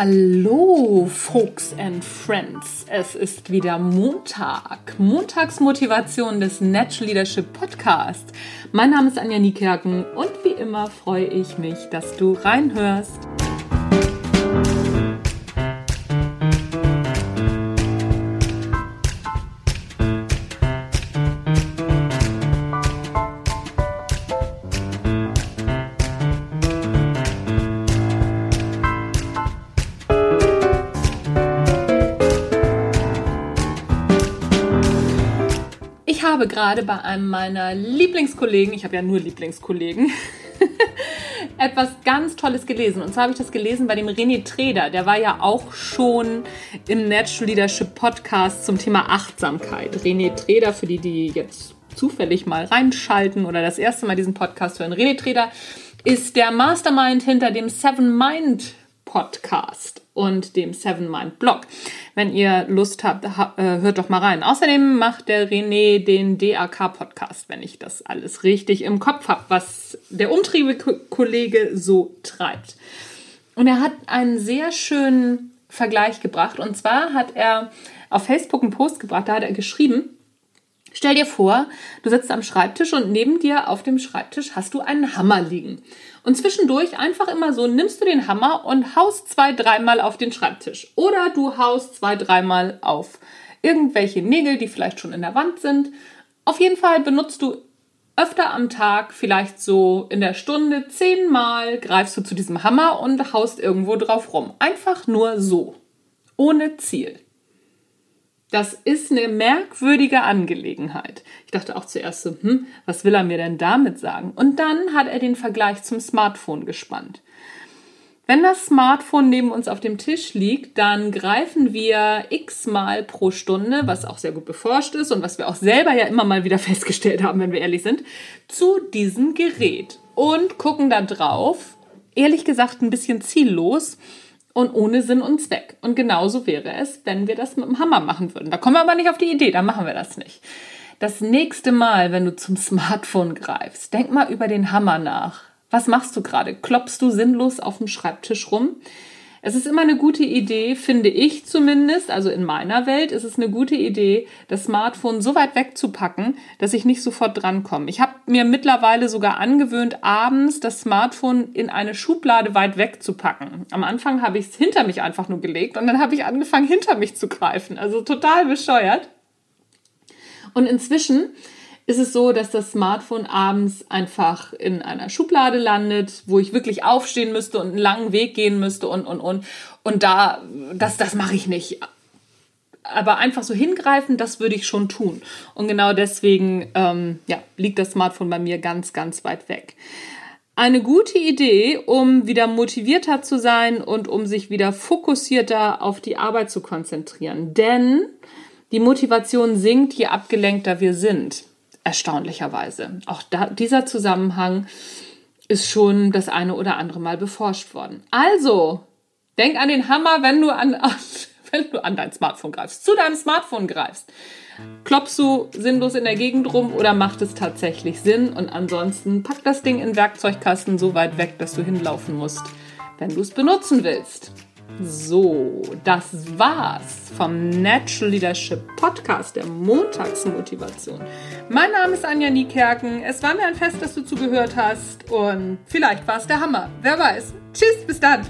Hallo, Folks and Friends. Es ist wieder Montag. Montagsmotivation des Natural Leadership Podcast. Mein Name ist Anja Niekerken und wie immer freue ich mich, dass du reinhörst. Habe gerade bei einem meiner Lieblingskollegen, ich habe ja nur Lieblingskollegen, etwas ganz Tolles gelesen. Und zwar habe ich das gelesen bei dem René Treder. Der war ja auch schon im Natural Leadership Podcast zum Thema Achtsamkeit. René Treder, für die, die jetzt zufällig mal reinschalten oder das erste Mal diesen Podcast hören. René Treder ist der Mastermind hinter dem Seven Mind Podcast und dem Seven Mind Blog. Wenn ihr Lust habt, äh, hört doch mal rein. Außerdem macht der René den DAK Podcast, wenn ich das alles richtig im Kopf habe, was der Umtriebe-Kollege so treibt. Und er hat einen sehr schönen Vergleich gebracht. Und zwar hat er auf Facebook einen Post gebracht, da hat er geschrieben, Stell dir vor, du sitzt am Schreibtisch und neben dir auf dem Schreibtisch hast du einen Hammer liegen. Und zwischendurch einfach immer so nimmst du den Hammer und haust zwei, dreimal auf den Schreibtisch. Oder du haust zwei, dreimal auf irgendwelche Nägel, die vielleicht schon in der Wand sind. Auf jeden Fall benutzt du öfter am Tag, vielleicht so in der Stunde, zehnmal greifst du zu diesem Hammer und haust irgendwo drauf rum. Einfach nur so. Ohne Ziel. Das ist eine merkwürdige Angelegenheit. Ich dachte auch zuerst so, hm, was will er mir denn damit sagen? Und dann hat er den Vergleich zum Smartphone gespannt. Wenn das Smartphone neben uns auf dem Tisch liegt, dann greifen wir x-mal pro Stunde, was auch sehr gut beforscht ist und was wir auch selber ja immer mal wieder festgestellt haben, wenn wir ehrlich sind, zu diesem Gerät und gucken da drauf. Ehrlich gesagt ein bisschen ziellos und ohne Sinn und Zweck. Und genauso wäre es, wenn wir das mit dem Hammer machen würden. Da kommen wir aber nicht auf die Idee, da machen wir das nicht. Das nächste Mal, wenn du zum Smartphone greifst, denk mal über den Hammer nach. Was machst du gerade? Klopfst du sinnlos auf dem Schreibtisch rum? Es ist immer eine gute Idee, finde ich zumindest, also in meiner Welt ist es eine gute Idee, das Smartphone so weit wegzupacken, dass ich nicht sofort drankomme. Ich habe mir mittlerweile sogar angewöhnt, abends das Smartphone in eine Schublade weit wegzupacken. Am Anfang habe ich es hinter mich einfach nur gelegt und dann habe ich angefangen, hinter mich zu greifen. Also total bescheuert. Und inzwischen ist es so, dass das Smartphone abends einfach in einer Schublade landet, wo ich wirklich aufstehen müsste und einen langen Weg gehen müsste und, und, und. Und da, das, das mache ich nicht. Aber einfach so hingreifen, das würde ich schon tun. Und genau deswegen ähm, ja, liegt das Smartphone bei mir ganz, ganz weit weg. Eine gute Idee, um wieder motivierter zu sein und um sich wieder fokussierter auf die Arbeit zu konzentrieren. Denn die Motivation sinkt, je abgelenkter wir sind erstaunlicherweise. Auch da, dieser Zusammenhang ist schon das eine oder andere Mal beforscht worden. Also, denk an den Hammer, wenn du an, wenn du an dein Smartphone greifst, zu deinem Smartphone greifst. Klopfst du sinnlos in der Gegend rum oder macht es tatsächlich Sinn? Und ansonsten pack das Ding in Werkzeugkasten so weit weg, dass du hinlaufen musst, wenn du es benutzen willst. So, das war's vom Natural Leadership Podcast der Montagsmotivation. Mein Name ist Anja Niekerken. Es war mir ein Fest, dass du zugehört hast und vielleicht war es der Hammer. Wer weiß. Tschüss, bis dann.